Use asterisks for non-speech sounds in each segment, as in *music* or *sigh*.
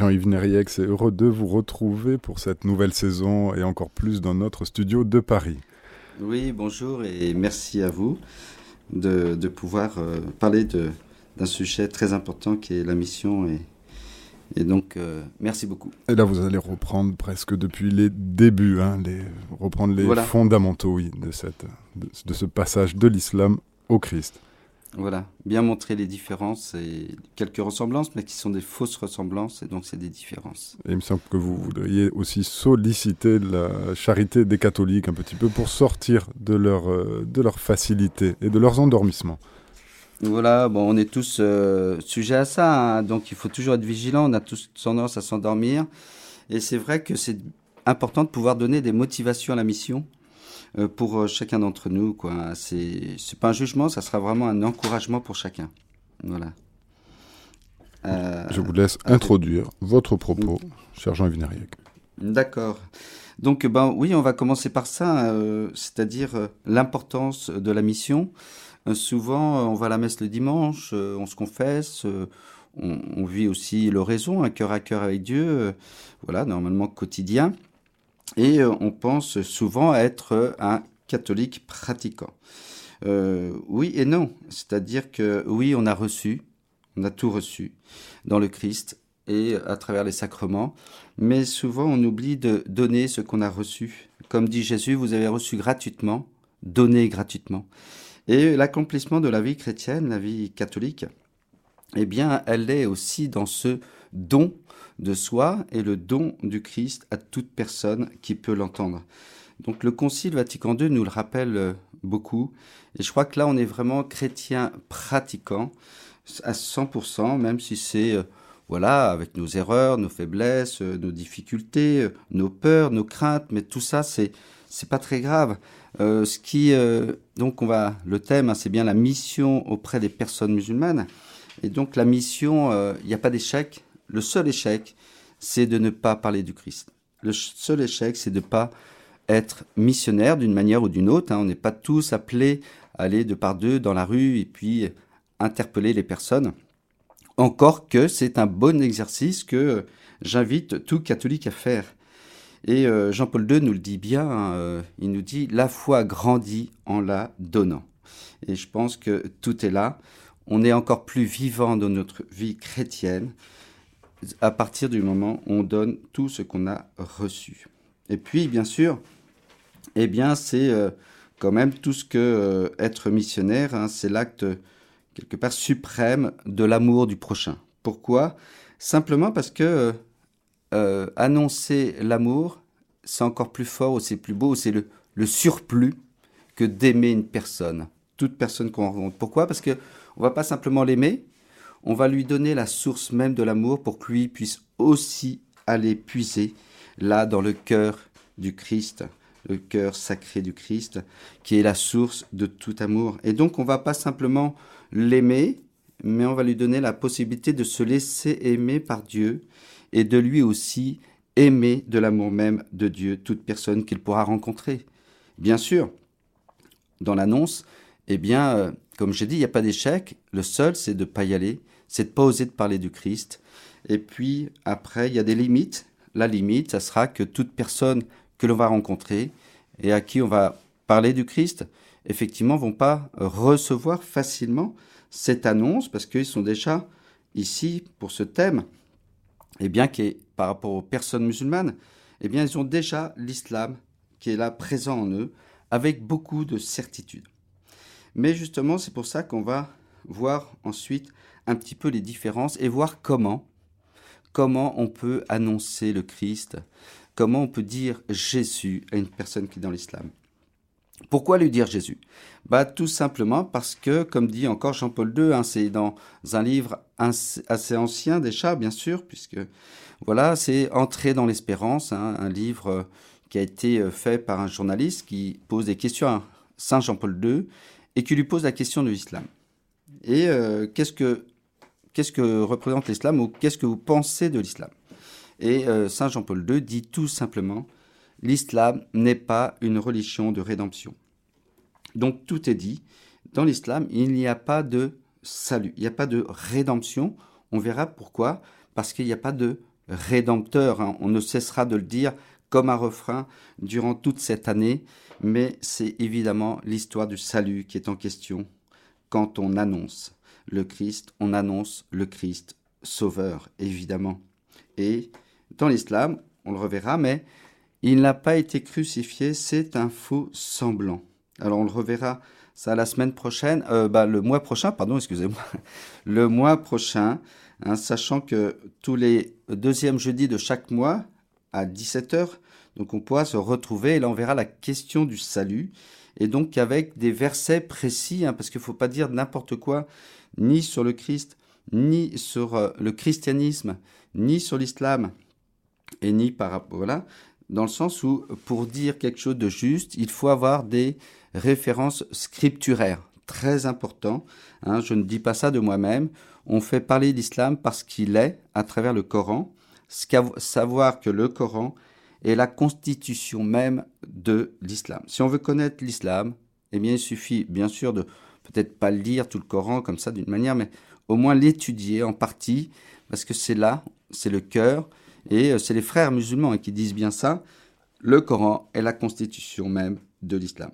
Jean-Yves Nériec, c'est heureux de vous retrouver pour cette nouvelle saison et encore plus dans notre studio de Paris. Oui, bonjour et merci à vous de, pouvoir euh, parler d'un sujet très important qui est la mission et, et donc, euh, merci beaucoup. Et là, vous allez reprendre presque depuis les débuts, hein, les, reprendre les fondamentaux oui, de, cette, de ce passage de l'islam au Christ. Voilà, bien montrer les différences et quelques ressemblances, mais qui sont des fausses ressemblances, et donc c'est des différences. Et il me semble que vous voudriez aussi solliciter la charité des catholiques un petit peu pour sortir de leur, euh, de leur facilité et de leurs endormissements. Voilà, bon, on est tous euh, sujets à ça, hein, donc il faut toujours être vigilant, on a tous tendance à s'endormir, et c'est vrai que c'est important de pouvoir donner des motivations à la mission, pour euh, chacun d'entre nous. Quoi. C'est, c'est pas un jugement, ça sera vraiment un encouragement pour chacun. Voilà. Euh, Je vous laisse introduire votre propos, cher Jean. D'accord. Donc, ben oui, on va commencer par ça, c'est-à-dire l'importance de la mission. souvent, on va à la messe le dimanche, on se confesse, on, on, vit aussi l'oraison, un cœur à cœur avec Dieu, voilà, normalement quotidien et euh, on pense souvent être un catholique pratiquant. Euh, oui et non, c'est-à-dire que oui, on a reçu, on a tout reçu dans le Christ et à travers les sacrements, mais souvent on oublie de donner ce qu'on a reçu. Comme dit Jésus, vous avez reçu gratuitement, donnez gratuitement. Et l'accomplissement de la vie chrétienne, la vie catholique, eh bien, elle est aussi dans ce don de soi et le don du Christ à toute personne qui peut l'entendre. Donc le Concile Vatican II nous le rappelle euh, beaucoup, et je crois que là on est vraiment chrétien pratiquant à 100%, même si c'est euh, voilà avec nos erreurs, nos faiblesses, euh, nos difficultés, nos peurs, nos craintes, mais tout ça c'est c'est pas très grave. ce qui donc on va le thème hein, c'est bien la mission auprès des personnes musulmanes et donc la mission il n'y a pas d'échec le seul échec, c'est de ne pas parler du Christ. Le seul échec, c'est de ne pas être missionnaire d'une manière ou d'une autre. Hein. On n'est pas tous appelés à aller de par deux dans la rue et puis interpeller les personnes. Encore que c'est un bon exercice que j'invite tout catholique à faire. Et euh, Jean-Paul II nous le dit bien, hein, euh, il nous dit la foi grandit en la donnant. Et je pense que tout est là. On est encore plus vivant dans notre vie chrétienne à partir du moment où on donne tout ce qu'on a reçu. Et puis, bien sûr, eh bien, c'est euh, quand même tout ce que euh, être missionnaire, hein, c'est l'acte quelque part suprême de l'amour du prochain. Pourquoi? Simplement parce que euh, annoncer l'amour, c'est encore plus fort, c'est plus beau, c'est le, le surplus que d'aimer une personne, toute personne qu'on rencontre. Pourquoi? Parce que on va pas simplement l'aimer, on va lui donner la source même de l'amour pour que lui puisse aussi aller puiser là dans le cœur du Christ, le cœur sacré du Christ, qui est la source de tout amour. Et donc on va pas simplement l'aimer, mais on va lui donner la possibilité de se laisser aimer par Dieu et de lui aussi aimer de l'amour même de Dieu toute personne qu'il pourra rencontrer. Bien sûr, dans l'annonce, eh bien, euh, comme j'ai dit, il n'y a pas d'échec. Le seul, c'est de ne pas y aller, c'est de pas oser parler du Christ. Et puis, après, il y a des limites. La limite, ça sera que toute personne que l'on va rencontrer et à qui on va parler du Christ, effectivement, vont pas recevoir facilement cette annonce parce qu'ils sont déjà ici pour ce thème. Et bien que par rapport aux personnes musulmanes, eh bien, ils ont déjà l'islam qui est là présent en eux avec beaucoup de certitude. Mais justement, c'est pour ça qu'on va voir ensuite un petit peu les différences et voir comment, comment on peut annoncer le Christ, comment on peut dire Jésus à une personne qui est dans l'islam. Pourquoi lui dire Jésus? Bah, Tout simplement parce que, comme dit encore Jean-Paul II, hein, c'est dans un livre assez ancien déjà, bien sûr, puisque voilà, c'est Entrer dans l'espérance, hein, un livre qui a été fait par un journaliste qui pose des questions à Saint Jean-Paul II et qui lui pose la question de l'islam. Et euh, qu'est-ce que qu'est-ce que représente l'islam ou qu'est-ce que vous pensez de l'islam Et euh, Saint Jean-Paul II dit tout simplement l'islam n'est pas une religion de rédemption. Donc tout est dit. Dans l'islam, il n'y a pas de salut, il n'y a pas de rédemption. On verra pourquoi. Parce qu'il n'y a pas de rédempteur. Hein. On ne cessera de le dire comme un refrain durant toute cette année, mais c'est évidemment l'histoire du salut qui est en question. Quand on annonce le Christ, on annonce le Christ sauveur, évidemment. Et dans l'islam, on le reverra, mais il n'a pas été crucifié, c'est un faux semblant. Alors on le reverra ça la semaine prochaine, euh, bah, le mois prochain, pardon, excusez-moi, *laughs* le mois prochain, hein, sachant que tous les deuxièmes jeudis de chaque mois, à 17h, donc on pourra se retrouver, et là on verra la question du salut, et donc avec des versets précis, hein, parce qu'il ne faut pas dire n'importe quoi, ni sur le Christ, ni sur euh, le christianisme, ni sur l'islam, et ni par rapport, voilà, dans le sens où pour dire quelque chose de juste, il faut avoir des références scripturaires. Très important. Hein, je ne dis pas ça de moi-même. On fait parler d'islam parce qu'il est à travers le Coran. Savoir que le Coran est la constitution même de l'islam. Si on veut connaître l'islam, eh bien, il suffit bien sûr de peut-être pas lire tout le Coran comme ça d'une manière, mais au moins l'étudier en partie, parce que c'est là, c'est le cœur, et euh, c'est les frères musulmans qui disent bien ça, le Coran est la constitution même de l'islam.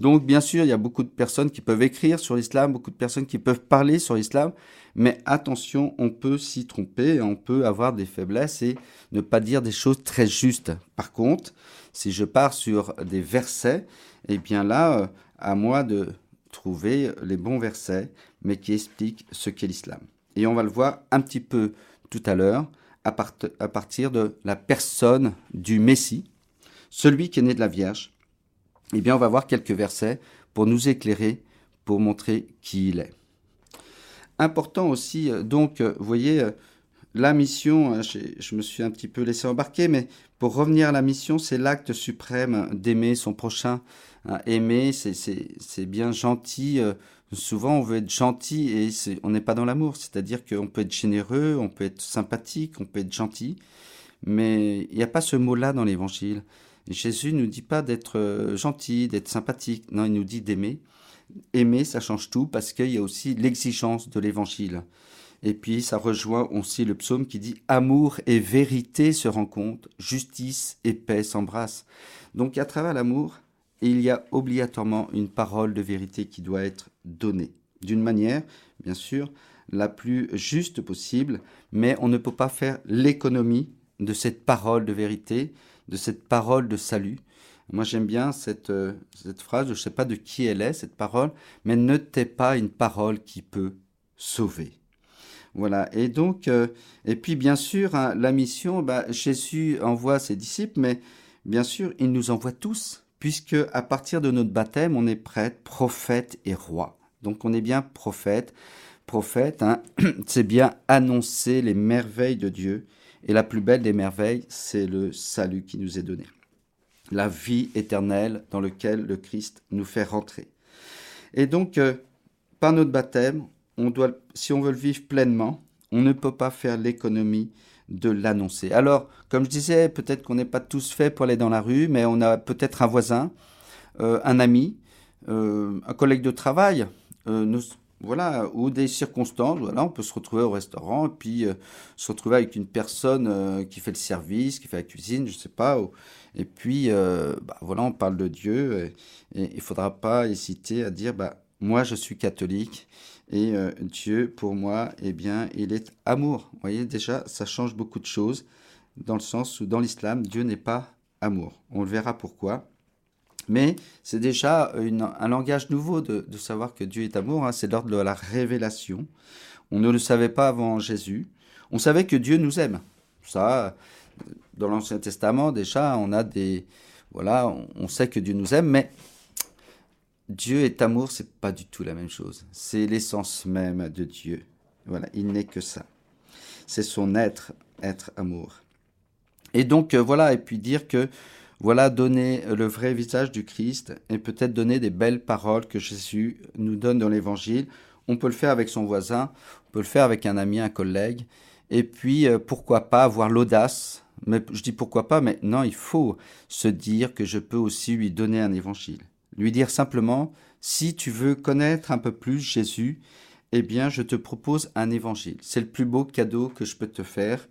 Donc bien sûr, il y a beaucoup de personnes qui peuvent écrire sur l'islam, beaucoup de personnes qui peuvent parler sur l'islam, mais attention, on peut s'y tromper, on peut avoir des faiblesses et ne pas dire des choses très justes. Par contre, si je pars sur des versets, eh bien là, euh, à moi de trouver les bons versets, mais qui expliquent ce qu'est l'islam. Et on va le voir un petit peu tout à l'heure à, partir de la personne du Messie, celui qui est né de la Vierge, eh bien, on va voir quelques versets pour nous éclairer, pour montrer qui il est. Important aussi, euh, donc, euh, vous voyez, euh, la mission, je me suis un petit peu laissé embarquer, mais pour revenir à la mission, c'est l'acte suprême d'aimer son prochain. Aimer, c'est bien gentil. Souvent, on veut être gentil et on n'est pas dans l'amour. C'est-à-dire qu'on peut être généreux, on peut être sympathique, on peut être gentil, mais il n'y a pas ce mot-là dans l'évangile. Jésus ne nous dit pas d'être euh, gentil, d'être sympathique. Non, il nous dit d'aimer. Aimer, ça change tout parce qu'il y a aussi l'exigence de l'évangile. Et puis, ça rejoint aussi le psaume qui dit Amour et vérité se rencontrent, justice et paix s'embrassent. Donc, à travers l'amour, il y a obligatoirement une parole de vérité qui doit être donnée. D'une manière, bien sûr, la plus juste possible, mais on ne peut pas faire l'économie de cette parole de vérité de cette parole de salut. Moi, j'aime bien cette, euh, phrase, je ne sais pas de qui elle est, cette parole, mais ne t'es pas une parole qui peut sauver. Voilà. Et donc, euh, et puis bien sûr, hein, la mission, bah, Jésus envoie ses disciples, mais bien sûr, il nous envoie tous, puisque à partir de notre baptême, on est prêtre, prophète et roi. Donc, on est bien prophète. Prophète, hein, *clears throat* c'est bien annoncer les merveilles de Dieu et la plus belle des merveilles, c'est le salut qui nous est donné. La vie éternelle dans laquelle le Christ nous fait rentrer. Et donc, euh, par notre baptême, on doit, si on veut le vivre pleinement, on ne peut pas faire l'économie de l'annoncer. Alors, comme je disais, peut-être qu'on n'est pas tous faits pour aller dans la rue, mais on a peut-être un voisin, euh, un ami, euh, un collègue de travail. Nous, voilà, ou des circonstances, voilà, on peut se retrouver au restaurant et puis euh, se retrouver avec une personne euh, qui fait le service, qui fait la cuisine, je sais pas, et puis euh, bah, voilà, on parle de Dieu et il faudra pas hésiter à dire bah moi je suis catholique et Dieu pour moi, eh bien, il est amour. Vous voyez déjà, ça change beaucoup de choses dans le sens où dans l'islam, Dieu n'est pas amour. On le verra pourquoi. Mais c'est déjà un langage nouveau de, savoir que Dieu est amour, hein. c'est l'ordre de la révélation. On ne le savait pas avant Jésus. On savait que Dieu nous aime. Ça, dans l'Ancien Testament, déjà, on a des. Voilà, on, sait que Dieu nous aime, mais Dieu est amour, c'est pas du tout la même chose. C'est l'essence même de Dieu. Voilà, il n'est que ça. C'est son être, être amour. Et donc, euh, voilà, et puis dire que voilà donner le vrai visage du Christ et peut-être donner des belles paroles que Jésus nous donne dans l'Évangile. On peut le faire avec son voisin, on peut le faire avec un ami, un collègue. Et puis, euh, pourquoi pas avoir l'audace? Mais je dis pourquoi pas, mais non, il faut se dire que je peux aussi lui donner un évangile. Lui dire simplement, si tu veux connaître un peu plus Jésus, eh bien, je te propose un évangile. C'est le plus beau cadeau que je peux te faire.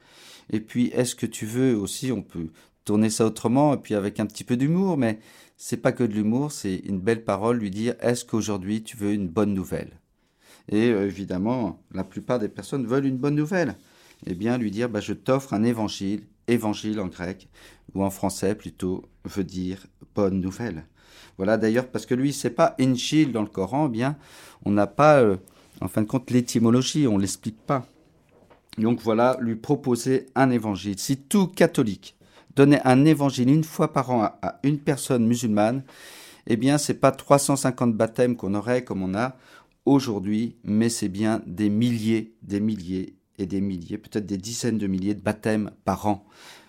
Et puis, est-ce que tu veux aussi, on peut tourner ça autrement, et puis avec un petit peu d'humour, mais c'est pas que de l'humour, c'est une belle parole, lui dire, est-ce qu'aujourd'hui tu veux une bonne nouvelle? Et euh, évidemment, la plupart des personnes veulent une bonne nouvelle. Eh bien, lui dire, bah, je t'offre un évangile, évangile en grec, ou en français plutôt, veut dire bonne nouvelle. Voilà d'ailleurs, parce que lui, c'est pas Inchil dans le Coran, bien, on n'a pas, euh, en fin de compte, l'étymologie, on l'explique pas. Donc voilà, lui proposer un évangile. Si tout catholique donnait un évangile une fois par an à, une personne musulmane, eh bien, c'est pas 350 baptêmes qu'on aurait comme on a aujourd'hui, mais c'est bien des milliers, des milliers et des milliers, peut-être des dizaines de milliers de baptêmes par an,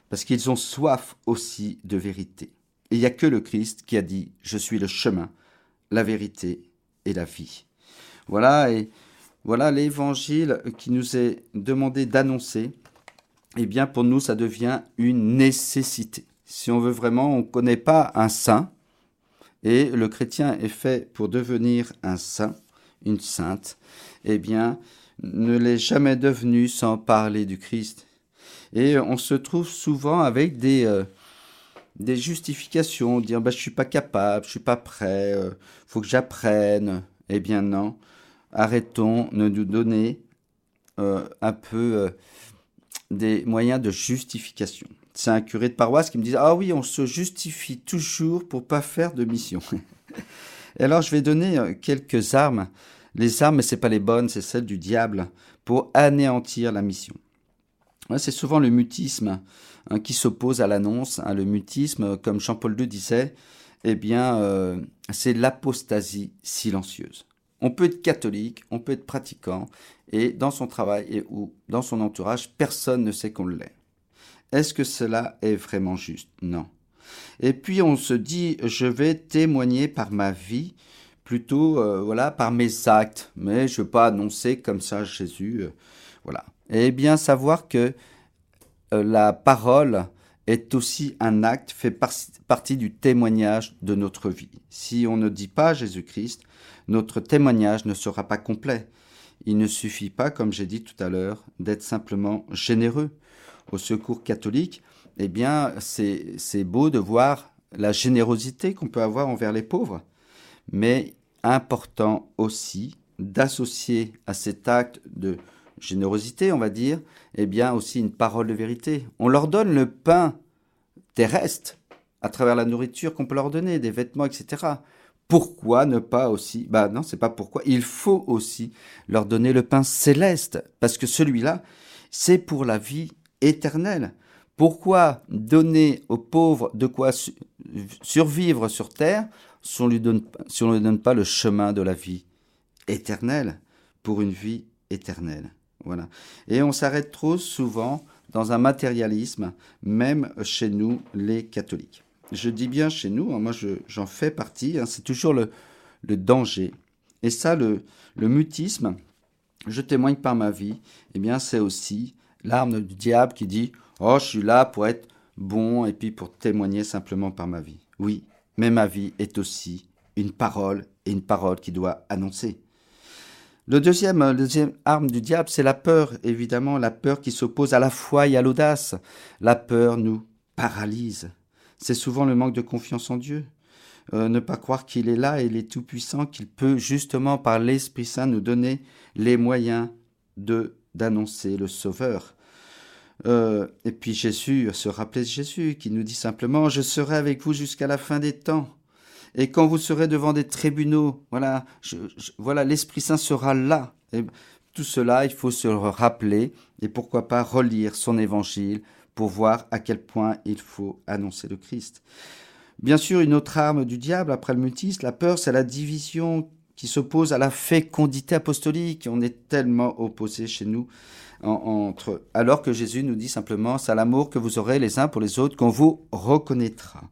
parce qu'ils ont soif aussi de vérité. Il n'y a que le Christ qui a dit Je suis le chemin, la vérité et la vie. Voilà, et voilà l'évangile qui nous est demandé d'annoncer. Eh bien, pour nous, ça devient une nécessité. Si on veut vraiment, on ne connaît pas un saint, et le chrétien est fait pour devenir un saint, une sainte, eh bien, ne l'est jamais devenu sans parler du Christ. Et on se trouve souvent avec des, euh, des justifications, dire bah, je suis pas capable, je suis pas prêt, euh, faut que j'apprenne. Eh bien non, arrêtons de nous donner euh, un peu euh, des moyens de justification. C'est un curé de paroisse qui me dit ah oui on se justifie toujours pour pas faire de mission. *laughs* Et alors je vais donner quelques armes. Les armes, mais c'est pas les bonnes, c'est celles du diable pour anéantir la mission. c'est souvent le mutisme hein, qui s'oppose à l'annonce. Hein, le mutisme, comme Jean-Paul II disait, eh bien, euh, c'est l'apostasie silencieuse. On peut être catholique, on peut être pratiquant, et dans son travail et ou dans son entourage, personne ne sait qu'on l'est. Est-ce que cela est vraiment juste? Non. Et puis on se dit, je vais témoigner par ma vie, plutôt euh, voilà par mes actes, mais je ne veux pas annoncer comme ça Jésus, euh, voilà. Et bien savoir que euh, la parole est aussi un acte, fait partie du témoignage de notre vie. Si on ne dit pas Jésus-Christ, notre témoignage ne sera pas complet. Il ne suffit pas, comme j'ai dit tout à l'heure, d'être simplement généreux. Au secours catholique, eh bien, c'est beau de voir la générosité qu'on peut avoir envers les pauvres, mais important aussi d'associer à cet acte de générosité, on va dire, eh bien aussi une parole de vérité. On leur donne le pain terrestre à travers la nourriture qu'on peut leur donner, des vêtements, etc pourquoi ne pas aussi Bah non, c'est pas pourquoi. Il faut aussi leur donner le pain céleste, parce que celui-là, c'est pour la vie éternelle. Pourquoi donner aux pauvres de quoi survivre sur terre si on ne lui donne pas le chemin de la vie éternelle pour une vie éternelle? Voilà. Et on s'arrête trop souvent dans un matérialisme, même chez nous, les catholiques je dis bien chez nous, hein, moi j'en fais partie, hein, c'est toujours le, danger. Et ça, le, mutisme, je témoigne par ma vie, eh bien c'est aussi l'arme du diable qui dit Oh, je suis là pour être bon et puis pour témoigner simplement par ma vie. Oui, mais ma vie est aussi une parole et une parole qui doit annoncer. Le deuxième, la deuxième arme du diable, c'est la peur, évidemment, la peur qui s'oppose à la foi et à l'audace. La peur nous paralyse c'est souvent le manque de confiance en Dieu. Euh, ne pas croire qu'il est là il est tout-puissant, qu'il peut justement par l'Esprit Saint nous donner les moyens d'annoncer le Sauveur. Euh, et puis Jésus, se rappeler Jésus qui nous dit simplement Je serai avec vous jusqu'à la fin des temps. Et quand vous serez devant des tribunaux, voilà, voilà, l'Esprit Saint sera là. Et tout cela, il faut se le rappeler et pourquoi pas relire son évangile pour voir à quel point il faut annoncer le Christ. Bien sûr, une autre arme du diable, après le mutisme, la peur, c'est la division qui s'oppose à la fécondité apostolique. On est tellement opposés chez nous entre, alors que Jésus nous dit simplement, c'est l'amour que vous aurez les uns pour les autres qu'on vous reconnaîtra.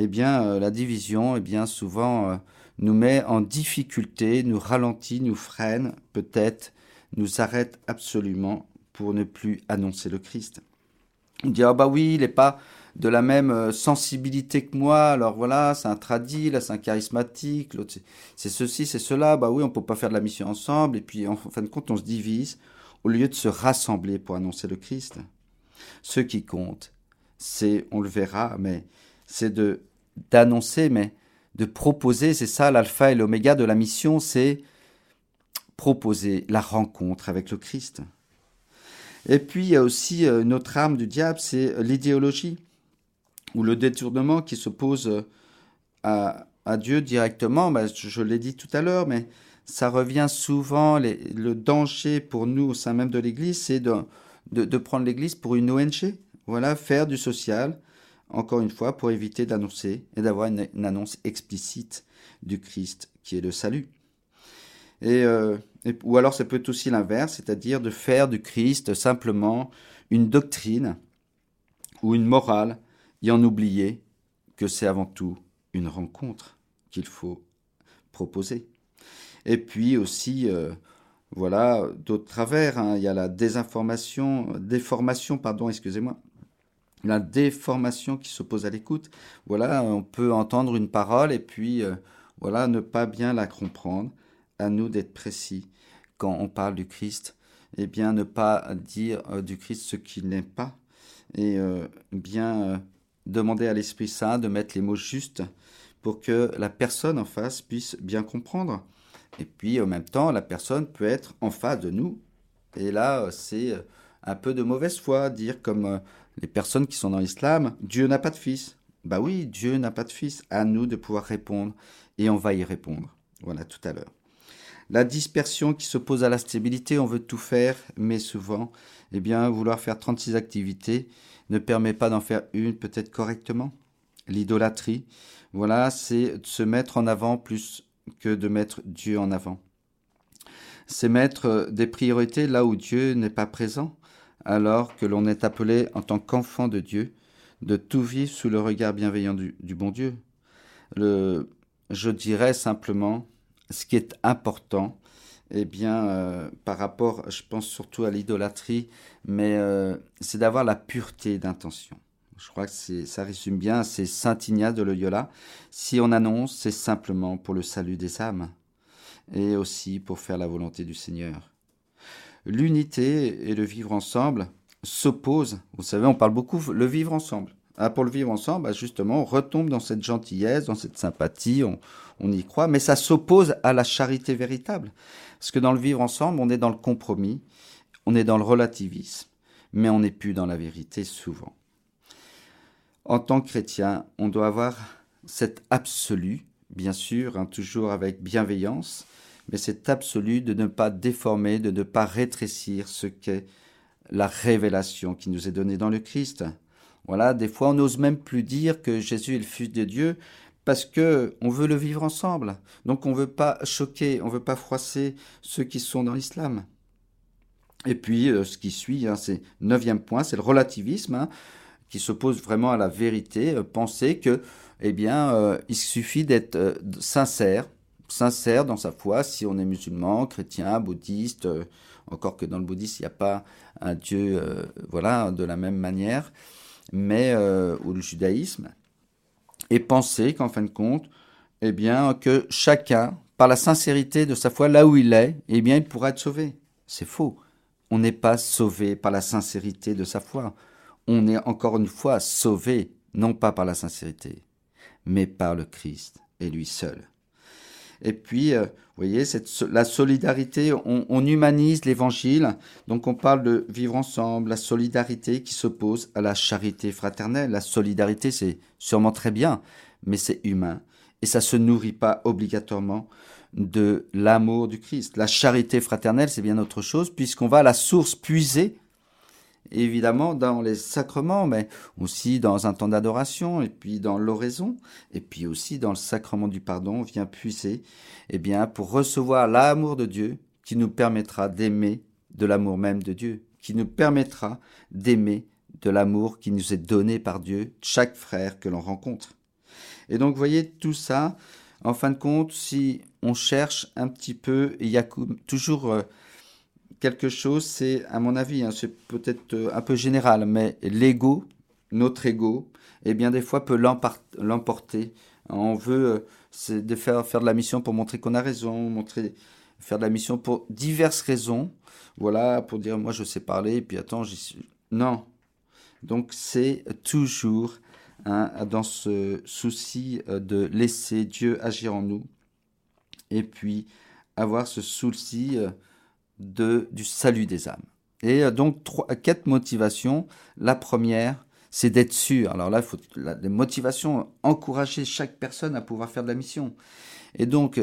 Eh bien, euh, la division, eh bien, souvent, euh, nous met en difficulté, nous ralentit, nous freine, peut-être, nous arrête absolument pour ne plus annoncer le Christ. On dit, ah bah oui, il n'est pas de la même euh, sensibilité que moi, alors voilà, c'est un tradit, là c'est un charismatique, l'autre c'est ceci, c'est cela, bah oui, on peut pas faire de la mission ensemble, et puis en fin de compte, on se divise au lieu de se rassembler pour annoncer le Christ. Ce qui compte, c'est, on le verra, mais c'est de d'annoncer, mais de proposer, c'est ça l'alpha et l'oméga de la mission, c'est proposer la rencontre avec le Christ. Et puis il y a aussi euh, une autre arme du diable, c'est l'idéologie ou le détournement qui s'oppose à, à Dieu directement. Ben, je, l'ai dit tout à l'heure, mais ça revient souvent. le danger pour nous au sein même de l'Église, c'est de, de, prendre l'Église pour une ONG. Voilà, faire du social, encore une fois, pour éviter d'annoncer et d'avoir une, annonce explicite du Christ qui est le salut. Euh, et, ou alors ça peut être aussi l'inverse, c'est-à-dire de faire du Christ simplement une doctrine ou une morale et en oublier que c'est avant tout une rencontre qu'il faut proposer. Et puis aussi, euh, voilà, d'autres travers. Hein. Il y a la désinformation, déformation, pardon, excusez-moi. La déformation qui s'oppose à l'écoute. Voilà, on peut entendre une parole et puis, euh, voilà, ne pas bien la comprendre. À nous d'être précis quand on parle du Christ. et bien, ne pas dire euh, du Christ ce qu'il n'est pas. Et bien demander à l'Esprit Saint de mettre les mots justes pour que la personne en face puisse bien comprendre. Et puis, en même temps, la personne peut être en face de nous. Et là, c'est un peu de mauvaise foi, dire comme euh, les personnes qui sont dans l'islam, Dieu n'a pas de fils. Bah oui, Dieu n'a pas de fils. À nous de pouvoir répondre. Et on va y répondre. Voilà, tout à l'heure. La dispersion qui s'oppose à la stabilité, on veut tout faire, mais souvent, eh bien, vouloir faire 36 activités ne permet pas d'en faire une peut-être correctement. L'idolâtrie, voilà, c'est de se mettre en avant plus que de mettre Dieu en avant. C'est mettre des priorités là où Dieu n'est pas présent, alors que l'on est appelé en tant qu'enfant de Dieu de tout vivre sous le regard bienveillant du, bon Dieu. Le, je dirais simplement, ce qui est important, eh bien, euh, par rapport, je pense surtout à l'idolâtrie, mais euh, c'est d'avoir la pureté d'intention. Je crois que ça résume bien, c'est Saint Ignace de Loyola. Si on annonce, c'est simplement pour le salut des âmes et aussi pour faire la volonté du Seigneur. L'unité et le vivre ensemble s'opposent. Vous savez, on parle beaucoup le vivre ensemble. Ah, pour le vivre ensemble, bah, justement, on retombe dans cette gentillesse, dans cette sympathie, on, on y croit, mais ça s'oppose à la charité véritable. Parce que dans le vivre ensemble, on est dans le compromis, on est dans le relativisme, mais on n'est plus dans la vérité souvent. En tant que chrétien, on doit avoir cet absolu, bien sûr, hein, toujours avec bienveillance, mais cet absolu de ne pas déformer, de ne pas rétrécir ce qu'est la révélation qui nous est donnée dans le Christ. Voilà, des fois on n'ose même plus dire que Jésus est le Fils de Dieu parce que on veut le vivre ensemble. Donc on veut pas choquer, on veut pas froisser ceux qui sont dans l'islam. Et puis euh, ce qui suit, hein, c'est neuvième point, c'est le relativisme. Hein qui s'oppose vraiment à la vérité, euh, penser que, eh bien, euh, il suffit d'être sincère, sincère dans sa foi, si on est musulman, chrétien, bouddhiste, encore que dans le bouddhisme, il n'y a pas un Dieu, voilà, de la même manière, mais, ou le judaïsme, et penser qu'en fin de compte, eh bien, que chacun, par la sincérité de sa foi, là où il est, eh bien, il pourra être sauvé. C'est faux. On n'est pas sauvé par la sincérité de sa foi on est encore une fois sauvé, non pas par la sincérité, mais par le Christ et lui seul. Et puis, euh, vous voyez, cette, la solidarité, on, humanise l'évangile, donc on parle de vivre ensemble, la solidarité qui s'oppose à la charité fraternelle. La solidarité, c'est sûrement très bien, mais c'est humain. Et ça se nourrit pas obligatoirement de l'amour du Christ. La charité fraternelle, c'est bien autre chose, puisqu'on va à la source puiser évidemment dans les sacrements, mais aussi dans un temps d'adoration, et puis dans l'oraison, et puis aussi dans le sacrement du pardon, on vient puiser, eh bien, pour recevoir l'amour de Dieu qui nous permettra d'aimer de l'amour même de Dieu, qui nous permettra d'aimer de l'amour qui nous est donné par Dieu, chaque frère que l'on rencontre. Et donc, voyez, tout ça, en fin de compte, si on cherche un petit peu, il y a toujours euh, quelque chose, c'est, à mon avis, hein, c'est peut-être euh, un peu général, mais l'ego, notre ego, eh bien, des fois peut l'emporter. On veut euh, de faire, faire de la mission pour montrer qu'on a raison, montrer, faire de la mission pour diverses raisons. Voilà, pour dire, moi, je sais parler, et puis attends, j'y suis. Non. Donc c'est toujours hein, dans ce souci euh, de laisser Dieu agir en nous et puis avoir ce souci de, du salut des âmes. Et euh, donc trois, quatre motivations. La première, c'est d'être sûr. Alors là, il faut la, motivations, encourager chaque personne à pouvoir faire de la mission. Et donc,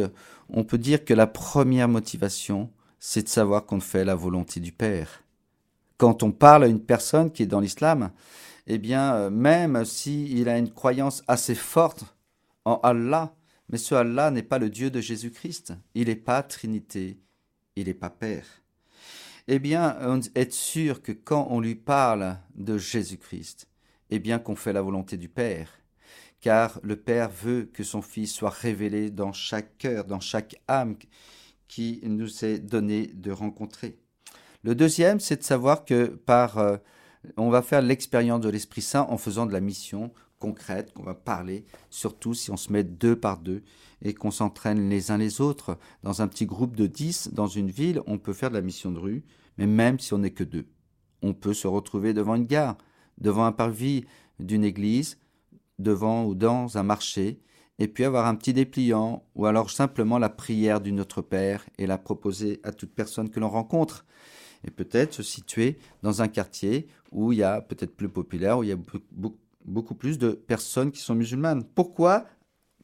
on peut dire que la première motivation, c'est de savoir qu'on fait la volonté du Père. Quand on parle à une personne qui est dans l'islam, eh bien, euh, même s'il a une croyance assez forte en Allah, mais ce Allah n'est pas le Dieu de Jésus-Christ. Il n'est pas Trinité, il n'est pas Père. Eh bien, être sûr que quand on lui parle de Jésus-Christ, eh bien qu'on fait la volonté du Père, car le Père veut que son Fils soit révélé dans chaque cœur, dans chaque âme qui nous est donné de rencontrer. Le deuxième, c'est de savoir que par, euh, on va faire l'expérience de l'Esprit Saint en faisant de la mission concrète qu'on va parler, surtout si on se met deux par deux et qu'on s'entraîne les uns les autres. Dans un petit groupe de dix, dans une ville, on peut faire de la mission de rue, mais même si on n'est que deux, on peut se retrouver devant une gare, devant un parvis d'une église, devant ou dans un marché, et puis avoir un petit dépliant, ou alors simplement la prière du Notre Père et la proposer à toute personne que l'on rencontre et peut-être se situer dans un quartier où il y a peut-être plus populaire, où il y a beaucoup plus de personnes qui sont musulmanes. Pourquoi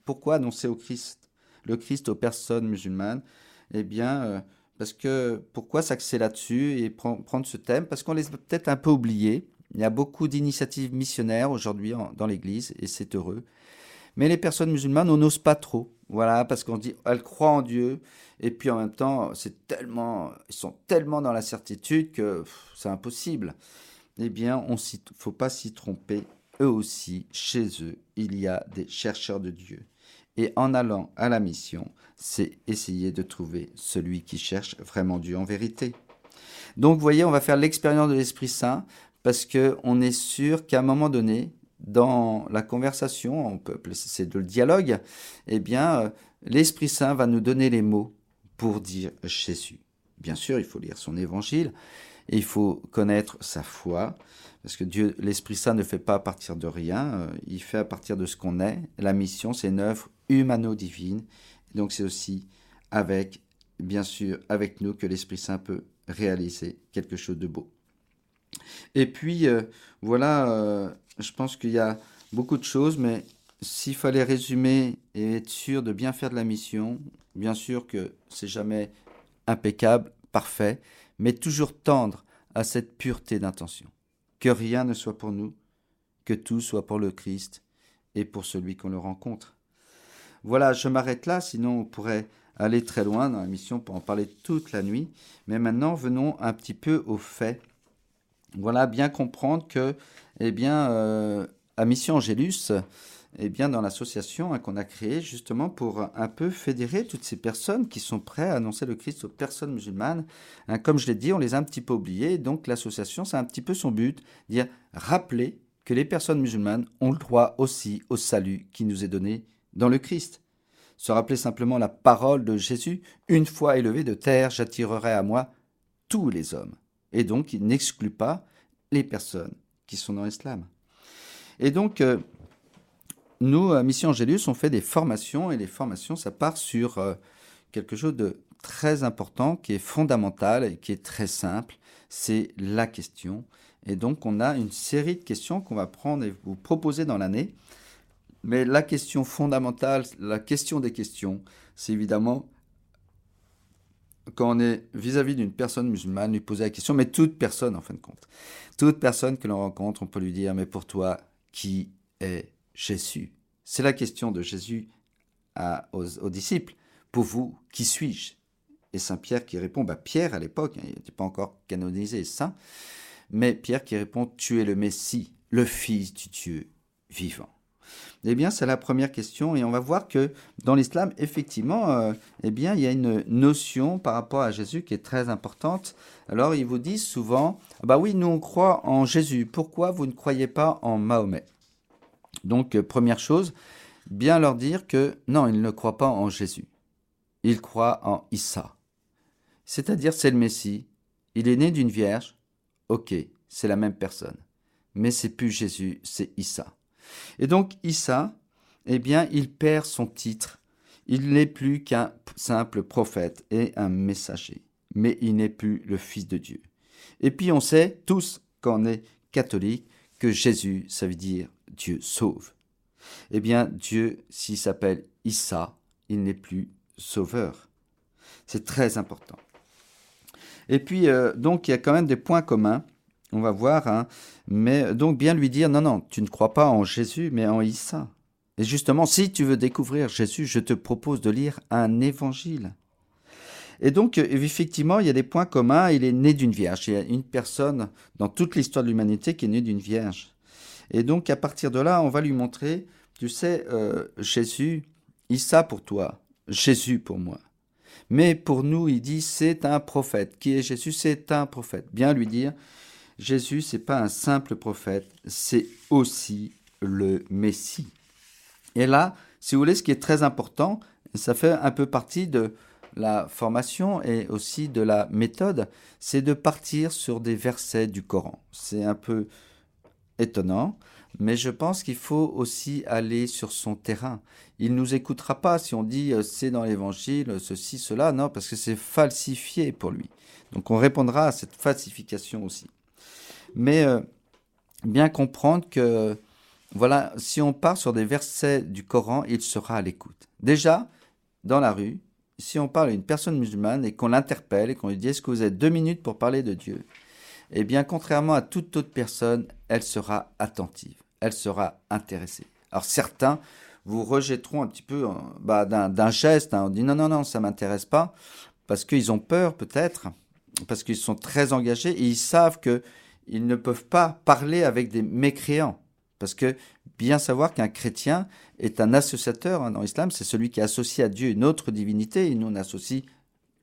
Pourquoi annoncer le Christ aux personnes musulmanes? Eh bien, euh, parce que pourquoi s'axer là-dessus et prendre ce thème? Parce qu'on les a peut-être un peu oubliés. Il y a beaucoup d'initiatives missionnaires aujourd'hui dans l'Église et c'est heureux. Mais les personnes musulmanes, on n'ose pas trop. Voilà, parce qu'on dit, elles croient en Dieu, et puis en même temps, c'est tellement, ils sont tellement dans la certitude que c'est impossible. Eh bien, on ne faut pas s'y tromper. Eux aussi, chez eux, il y a des chercheurs de Dieu. Et en allant à la mission, c'est essayer de trouver celui qui cherche vraiment Dieu en vérité. Donc, vous voyez, on va faire l'expérience de l'Esprit Saint parce que on est sûr qu'à un moment donné, dans la conversation, on peut c'est de le dialogue, eh bien, euh, l'Esprit Saint va nous donner les mots pour dire Jésus. Bien sûr, il faut lire son évangile et il faut connaître sa foi, parce que Dieu, l'Esprit Saint ne fait pas à partir de rien, euh, il fait à partir de ce qu'on est. La mission, c'est une œuvre humano-divine, donc c'est aussi avec, bien sûr, avec nous que l'Esprit Saint peut réaliser quelque chose de beau. Et puis, euh, voilà, je pense qu'il y a beaucoup de choses, mais s'il fallait résumer et être sûr de bien faire de la mission, bien sûr que c'est jamais impeccable, parfait, mais toujours tendre à cette pureté d'intention. Que rien ne soit pour nous, que tout soit pour le Christ et pour celui qu'on le rencontre. Voilà, je m'arrête là, sinon on pourrait aller très loin dans la mission pour en parler toute la nuit. Mais maintenant, venons un petit peu au fait. Voilà, bien comprendre que eh bien, euh, à Mission Angélus, eh bien, dans l'association hein, qu'on a créée justement pour un peu fédérer toutes ces personnes qui sont prêtes à annoncer le Christ aux personnes musulmanes. Hein, comme je l'ai dit, on les a un petit peu oubliées. Donc l'association, c'est un petit peu son but, dire rappeler que les personnes musulmanes ont le droit aussi au salut qui nous est donné dans le Christ. Se rappeler simplement la parole de Jésus, une fois élevé de terre, j'attirerai à moi tous les hommes. Et donc, il n'exclut pas les personnes qui sont dans l'islam. Et donc, euh, nous, à Mission Angélus, on fait des formations, et les formations, ça part sur euh, quelque chose de très important, qui est fondamental et qui est très simple, c'est la question. Et donc, on a une série de questions qu'on va prendre et vous proposer dans l'année. Mais la question fondamentale, la question des questions, c'est évidemment quand on est vis-à-vis d'une personne musulmane, lui poser la question, mais toute personne en fin de compte. Toute personne que l'on rencontre, on peut lui dire, mais pour toi, qui est Jésus C'est la question de Jésus aux, disciples. Pour vous, qui suis-je? Et Saint Pierre qui répond, bah Pierre à l'époque, hein, il n'était pas encore canonisé saint, mais Pierre qui répond, tu es le Messie, le Fils du Dieu vivant. Eh bien, c'est la première question et on va voir que dans l'islam, effectivement, euh, eh bien, il y a une notion par rapport à Jésus qui est très importante. Alors, ils vous disent souvent, bah oui, nous on croit en Jésus. Pourquoi vous ne croyez pas en Mahomet? Donc, euh, première chose, bien leur dire que non, ils ne croient pas en Jésus. Ils croient en Issa. C'est-à-dire, c'est le Messie. Il est né d'une vierge. Ok, c'est la même personne. mais c'est plus Jésus, c'est Issa. Et donc Issa, eh bien, il perd son titre. Il n'est plus qu'un simple prophète et un messager, mais il n'est plus le Fils de Dieu. Et puis on sait tous, quand on est catholique, que Jésus, ça veut dire Dieu sauve. Eh bien, Dieu, s'il s'appelle Issa, il n'est plus sauveur. C'est très important. Et puis, euh, donc, il y a quand même des points communs. On va voir. Hein. mais donc, bien lui dire, non, non, tu ne crois pas en Jésus, mais en Issa. Et justement, si tu veux découvrir Jésus, je te propose de lire un évangile. Et donc, euh, effectivement, il y a des points communs. Il est né d'une vierge. Il y a une personne dans toute l'histoire de l'humanité qui est née d'une vierge. Et donc, à partir de là, on va lui montrer, tu sais, euh, Jésus, Issa pour toi, Jésus pour moi. Mais pour nous, il dit, c'est un prophète. Qui est Jésus? C'est un prophète. Bien lui dire, Jésus, c'est pas un simple prophète, c'est aussi le Messie. Et là, si vous voulez, ce qui est très important, ça fait un peu partie de la formation et aussi de la méthode, c'est de partir sur des versets du Coran. C'est un peu étonnant, mais je pense qu'il faut aussi aller sur son terrain. Il ne nous écoutera pas si on dit euh, c'est dans l'évangile, ceci, cela, non, parce que c'est falsifié pour lui. Donc on répondra à cette falsification aussi. Mais euh, bien comprendre que, voilà, si on part sur des versets du Coran, il sera à l'écoute. Déjà, dans la rue, si on parle à une personne musulmane et qu'on l'interpelle et qu'on lui dit est-ce que vous avez deux minutes pour parler de Dieu? Eh bien, contrairement à toute autre personne, elle sera attentive, elle sera intéressée. Alors certains vous rejetteront un petit peu bah, d'un geste, hein. on dit non, non, non, ça m'intéresse pas, parce qu'ils ont peur peut-être, parce qu'ils sont très engagés et ils savent que ils ne peuvent pas parler avec des mécréants. Parce que bien savoir qu'un chrétien est un associateur hein, dans l'islam, c'est celui qui associe à Dieu une autre divinité, et nous on associe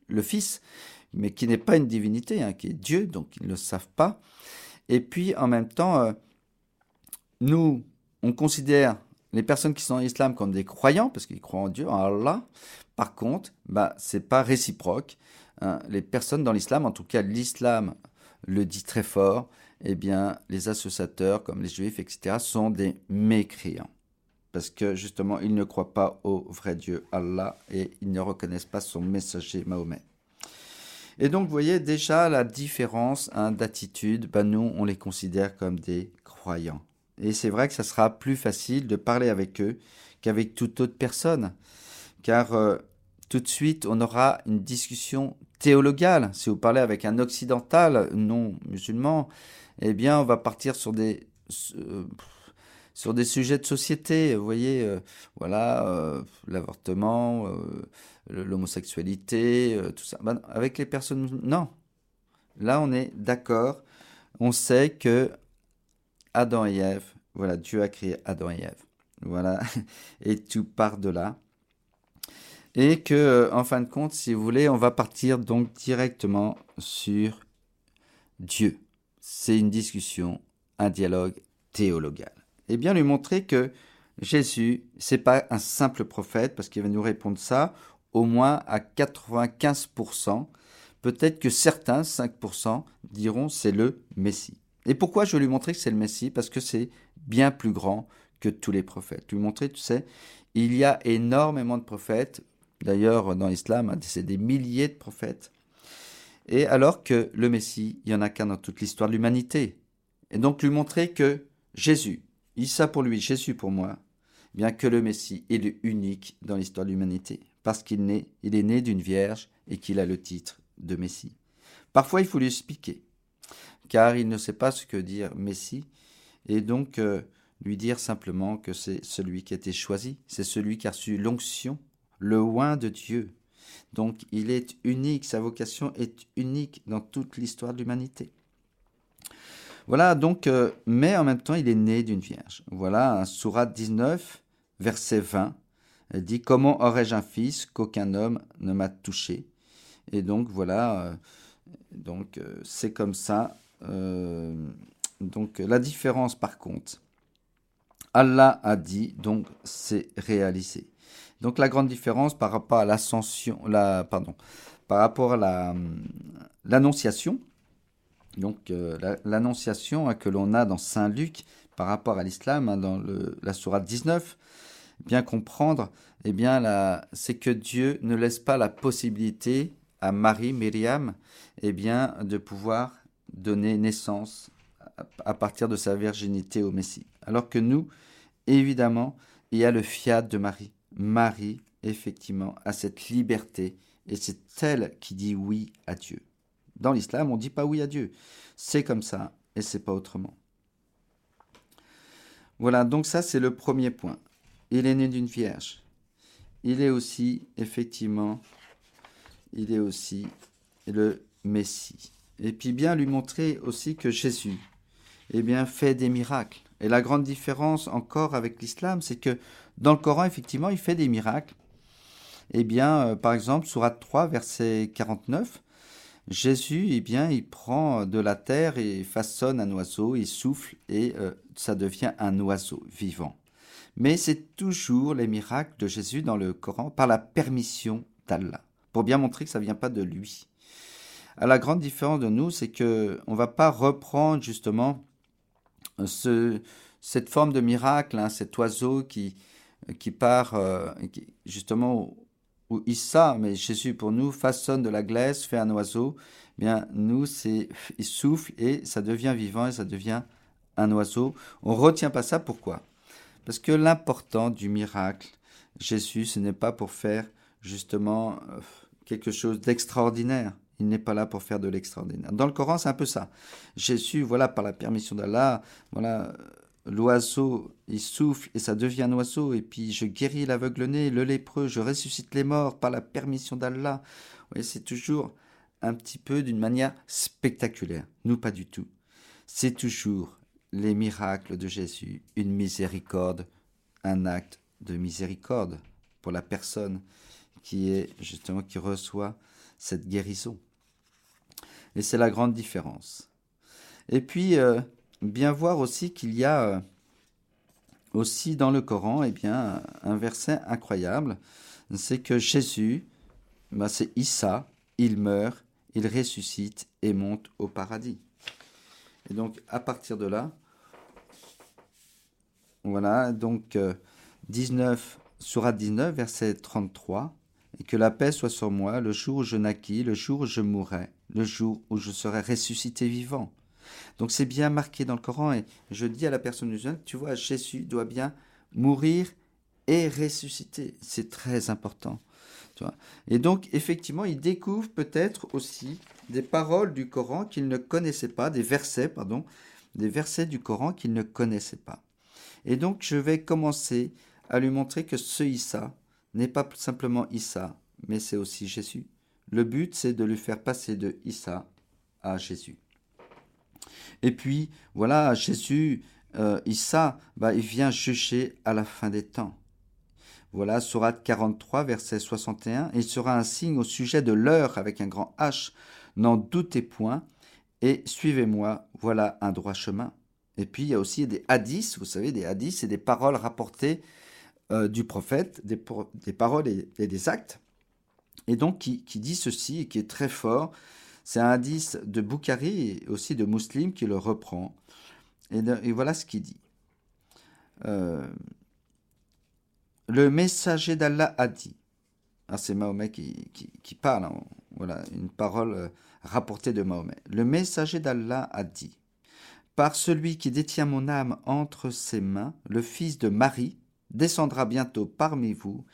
le Fils mais qui n'est pas une divinité, hein, qui est Dieu, donc ils ne le savent pas. Et puis en même temps, euh, nous, on considère les personnes qui sont en islam comme des croyants, parce qu'ils croient en Dieu, en Allah. Par contre, bah, c'est pas réciproque. Hein. Les personnes dans l'islam, en tout cas l'islam le dit très fort, eh bien, les associateurs, comme les juifs, etc., sont des mécréants. Parce que justement, ils ne croient pas au vrai Dieu Allah et ils ne reconnaissent pas son messager Mahomet. Et donc, vous voyez déjà la différence hein, d'attitude. Ben, nous, on les considère comme des croyants. Et c'est vrai que ça sera plus facile de parler avec eux qu'avec toute autre personne. Car euh, tout de suite, on aura une discussion théologale. Si vous parlez avec un occidental non musulman, eh bien, on va partir sur des, euh, sur des sujets de société. Vous voyez, euh, voilà, l'avortement, l'homosexualité, euh, tout ça. Ben, avec les personnes, non. Là, on est d'accord. On sait que Adam et Ève, voilà, Dieu a créé Adam et Ève. Voilà, *laughs* et tout part de là. Et que, euh, en fin de compte, si vous voulez, on va partir donc directement sur Dieu. C'est une discussion, un dialogue théologal. Et bien lui montrer que Jésus, c'est pas un simple prophète, parce qu'il va nous répondre ça au moins à 95%. Peut-être que certains, 5%, diront c'est le Messie. Et pourquoi je lui montrer que c'est le Messie? Parce que c'est bien plus grand que tous les prophètes. Lui montrer, tu sais, il y a énormément de prophètes. D'ailleurs, dans l'islam, hein, c'est des milliers de prophètes. Et alors que le Messie, il n'y en a qu'un dans toute l'histoire de l'humanité. Et donc lui montrer que Jésus, Issa pour lui, Jésus pour moi, bien que le Messie est le unique dans l'histoire de l'humanité parce qu'il est, il est né d'une vierge et qu'il a le titre de Messie. Parfois, il faut lui expliquer, car il ne sait pas ce que dire Messie, et donc euh, lui dire simplement que c'est celui qui a été choisi, c'est celui qui a reçu l'onction, le oin de Dieu. Donc il est unique, sa vocation est unique dans toute l'histoire de l'humanité. Voilà, donc, euh, mais en même temps, il est né d'une vierge. Voilà, Surat 19, verset 20. Elle dit Comment aurais-je un fils qu'aucun homme ne m'a touché? Et donc voilà, euh, donc euh, c'est comme ça. Euh, donc la différence par contre, Allah a dit, donc c'est réalisé. Donc la grande différence par rapport à l'ascension, la, pardon, par rapport à la, l'annonciation, Donc l'annonciation hein, que l'on a dans Saint Luc par rapport à l'islam, hein, dans la sourate 19, bien comprendre, eh bien, c'est que Dieu ne laisse pas la possibilité à Marie, Myriam, eh bien, de pouvoir donner naissance à partir de sa virginité au Messie. Alors que nous, évidemment, il y a le fiat de Marie. Marie, effectivement, a cette liberté et c'est elle qui dit oui à Dieu. Dans l'islam, on ne dit pas oui à Dieu. C'est comme ça et c'est pas autrement. Voilà, donc ça c'est le premier point. Il est né d'une vierge. Il est aussi, effectivement, il est aussi le Messie. Et puis bien lui montrer aussi que Jésus, eh bien, fait des miracles. Et la grande différence encore avec l'islam, c'est que dans le Coran, effectivement, il fait des miracles. Eh bien, euh, par exemple, Surat 3, verset 49, Jésus, eh bien, il prend de la terre et façonne un oiseau, il souffle et euh, ça devient un oiseau vivant. Mais c'est toujours les miracles de Jésus dans le Coran par la permission d'Allah, pour bien montrer que ça ne vient pas de lui. À la grande différence de nous, c'est que on va pas reprendre justement ce, cette forme de miracle, hein, cet oiseau qui, qui part euh, justement où Issa, mais Jésus pour nous, façonne de la glace, fait un oiseau, eh bien nous, c'est il souffle et ça devient vivant et ça devient un oiseau. On retient pas ça, pourquoi? Parce que l'important du miracle, Jésus, ce n'est pas pour faire justement euh, quelque chose d'extraordinaire. Il n'est pas là pour faire de l'extraordinaire. Dans le Coran, c'est un peu ça. Jésus, voilà, par la permission d'Allah, voilà, l'oiseau, il souffle et ça devient un oiseau, et puis je guéris l'aveugle-né, le lépreux, je ressuscite les morts par la permission d'Allah. Oui, c'est toujours un petit peu d'une manière spectaculaire. Nous, pas du tout. C'est toujours les miracles de Jésus, une miséricorde, un acte de miséricorde pour la personne qui est justement qui reçoit cette guérison. Et c'est la grande différence. Et puis, euh, bien voir aussi qu'il y a euh, aussi dans le Coran eh bien, un verset incroyable, c'est que Jésus, bah, c'est Issa, il meurt, il ressuscite et monte au paradis. Et donc à partir de là, voilà, donc 19, Surat 19, verset 33, et que la paix soit sur moi le jour où je naquis, le jour où je mourrai, le jour où je serai ressuscité vivant. Donc c'est bien marqué dans le Coran et je dis à la personne musulmane, tu vois, Jésus doit bien mourir et ressusciter. C'est très important. Et donc effectivement, il découvre peut-être aussi des paroles du Coran qu'il ne connaissait pas, des versets, pardon, des versets du Coran qu'il ne connaissait pas. Et donc je vais commencer à lui montrer que ce Issa n'est pas simplement Issa, mais c'est aussi Jésus. Le but, c'est de lui faire passer de Issa à Jésus. Et puis, voilà, Jésus, euh, Issa, bah, il vient juger à la fin des temps. Voilà, Surat 43, verset 61. Il sera un signe au sujet de l'heure avec un grand H. N'en doutez point et suivez-moi. Voilà un droit chemin. Et puis, il y a aussi des hadiths, vous savez, des hadiths, c'est des paroles rapportées euh, du prophète, des, paroles et, des actes. Et donc, qui, qui dit ceci et qui est très fort. C'est un hadith de Boukhari et aussi de Muslim qui le reprend. Et, voilà ce qu'il dit. Euh, le messager d'Allah a dit. Ah, c'est Mahomet qui, parle. Hein. Voilà, une parole euh, rapportée de Mahomet. Le messager d'Allah a dit. Par celui qui détient mon âme entre ses mains, le fils de Marie descendra bientôt parmi vous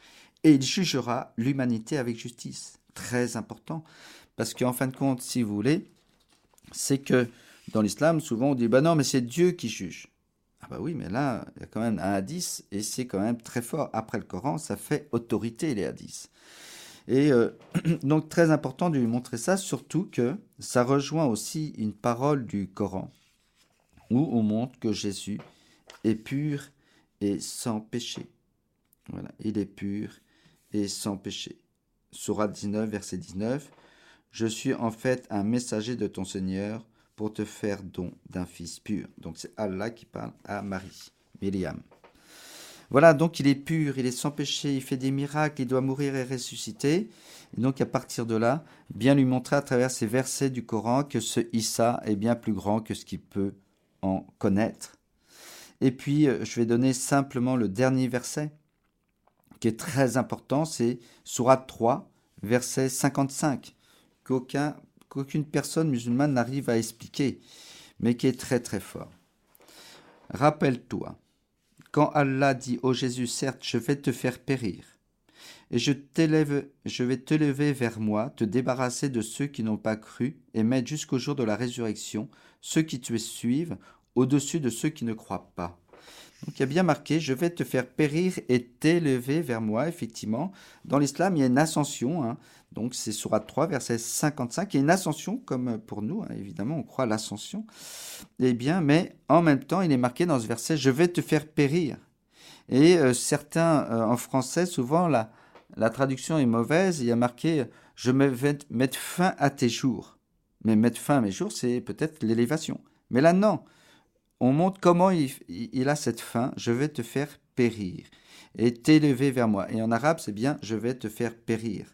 et il jugera l'humanité avec justice. Très important. Parce qu'en fin de compte, si vous voulez, c'est que dans l'islam, souvent on dit bah non, mais c'est Dieu qui juge. Ah bah oui, mais là, il y a quand même un hadith et c'est quand même très fort. Après le Coran, ça fait autorité les hadiths. Et euh, *clears throat* donc très important de lui montrer ça, surtout que ça rejoint aussi une parole du Coran où on montre que Jésus est pur et sans péché. Voilà, il est pur et sans péché. Surah 19, verset 19. Je suis en fait un messager de ton Seigneur pour te faire don d'un fils pur. Donc c'est Allah qui parle à Marie, Myriam. Voilà, donc il est pur, il est sans péché, il fait des miracles, il doit mourir et ressusciter. Et donc à partir de là, bien lui montrer à travers ces versets du Coran que ce Issa est bien plus grand que ce qu'il peut en connaître. Et puis, euh, je vais donner simplement le dernier verset qui est très important, c'est Surat 3, verset 55, qu'aucune personne musulmane n'arrive à expliquer, mais qui est très très fort. Rappelle-toi, quand Allah dit au Jésus, certes, je vais te faire périr, et je, t'élève, je vais te lever vers moi, te débarrasser de ceux qui n'ont pas cru, et mettre jusqu'au jour de la résurrection ceux qui te suivent au-dessus de ceux qui ne croient pas. Donc il y a bien marqué, je vais te faire périr et t'élever vers moi, effectivement. Dans l'islam, il y a une ascension, hein. Donc c'est Surat 3, verset 55, il y a une ascension, comme pour nous, hein. évidemment, on croit à l'ascension. Eh bien, mais en même temps, il est marqué dans ce verset, je vais te faire périr. Et euh, certains, euh, en français, souvent, la, la traduction est mauvaise, il y a marqué, je vais mettre fin à tes jours. Mais mettre fin à mes jours, c'est peut-être l'élévation. Mais là, non on montre comment il, a cette fin, je vais te faire périr et t'élever vers moi. Et en arabe, c'est bien, je vais te faire périr.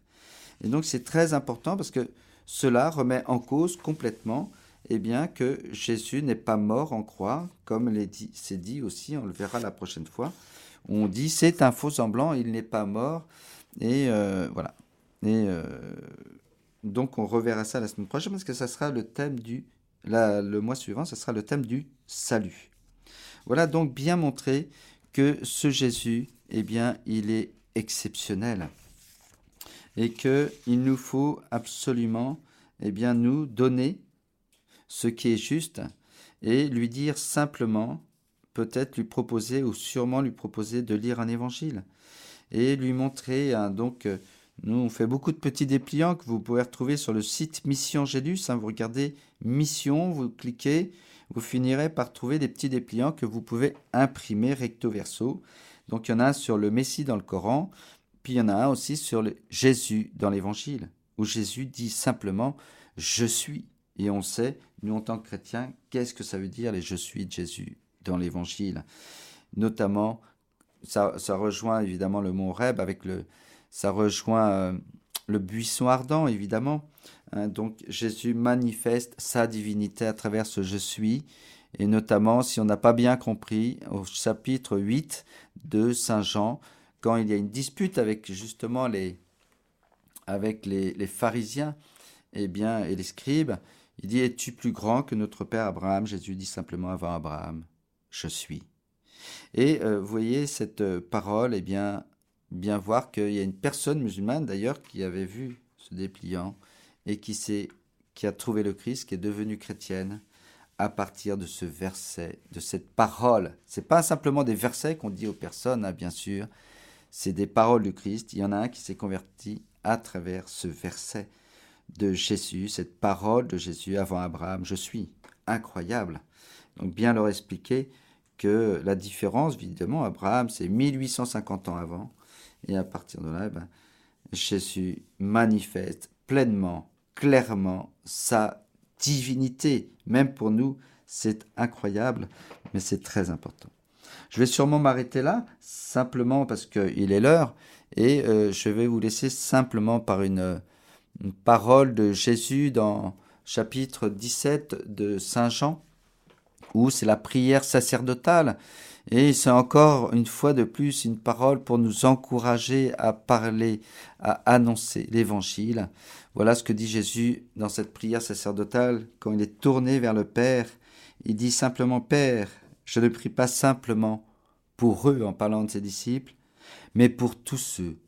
Et donc c'est très important parce que cela remet en cause complètement eh bien, que Jésus n'est pas mort en croix, comme c'est dit aussi, on le verra la prochaine fois. On dit c'est un faux semblant, il n'est pas mort. Et euh, voilà. Et euh, donc on reverra ça la semaine prochaine parce que ça sera le thème du le mois suivant, ce sera le thème du salut. Voilà donc bien montré que ce Jésus, eh bien, il est exceptionnel et que il nous faut absolument, eh bien, nous donner ce qui est juste et lui dire simplement, peut-être lui proposer ou sûrement lui proposer de lire un évangile et lui montrer donc nous, on fait beaucoup de petits dépliants que vous pouvez retrouver sur le site Mission Gélus. Hein. vous regardez Mission, vous cliquez, vous finirez par trouver des petits dépliants que vous pouvez imprimer recto verso. Donc il y en a un sur le Messie dans le Coran, puis il y en a un aussi sur le Jésus dans l'Évangile, où Jésus dit simplement Je suis. Et on sait, nous en tant que chrétiens, qu'est-ce que ça veut dire les Je suis de Jésus dans l'Évangile. Notamment, ça, ça rejoint évidemment le mot Reb avec le, ça rejoint euh, le buisson ardent, évidemment. Hein. donc Jésus manifeste sa divinité à travers ce je suis, et notamment si on n'a pas bien compris, au chapitre 8 de Saint Jean, quand il y a une dispute avec justement les, avec les, les pharisiens et eh bien, et les scribes, il dit Es-tu plus grand que notre père Abraham? Jésus dit simplement avant Abraham Je suis. Et euh, vous voyez, cette euh, parole, eh bien, bien voir qu'il y a une personne musulmane d'ailleurs qui avait vu ce dépliant et qui, qui a trouvé le Christ, qui est devenue chrétienne à partir de ce verset, de cette parole. C'est pas simplement des versets qu'on dit aux personnes, hein, bien sûr, c'est des paroles du Christ. Il y en a un qui s'est converti à travers ce verset de Jésus, cette parole de Jésus avant Abraham, je suis. Incroyable. Donc bien leur expliquer que la différence, évidemment, Abraham, c'est 1850 ans avant, et à partir de là, eh ben, Jésus manifeste pleinement, clairement sa divinité. Même pour nous, c'est incroyable, mais c'est très important. Je vais sûrement m'arrêter là, simplement parce qu'il est l'heure, et euh, je vais vous laisser simplement par une, une parole de Jésus dans chapitre 17 de Saint Jean, où c'est la prière sacerdotale. Et c'est encore une fois de plus une parole pour nous encourager à parler, à annoncer l'évangile. Voilà ce que dit Jésus dans cette prière sacerdotale quand il est tourné vers le Père. Il dit simplement Père, je ne prie pas simplement pour eux en parlant de ses disciples, mais pour tous ceux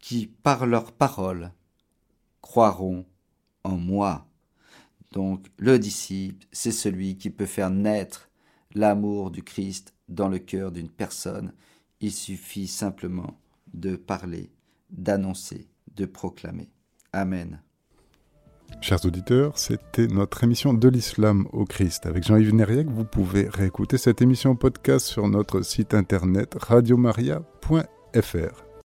qui, par leur parole, croiront en moi. Donc le disciple, c'est celui qui peut faire naître l'amour du Christ dans le cœur d'une personne. Il suffit simplement de parler, d'annoncer, de proclamer. Amen. Chers auditeurs, c'était notre émission de l'islam au Christ. Avec Jean-Yves Nériec, vous pouvez réécouter cette émission podcast sur notre site internet radiomaria.fr.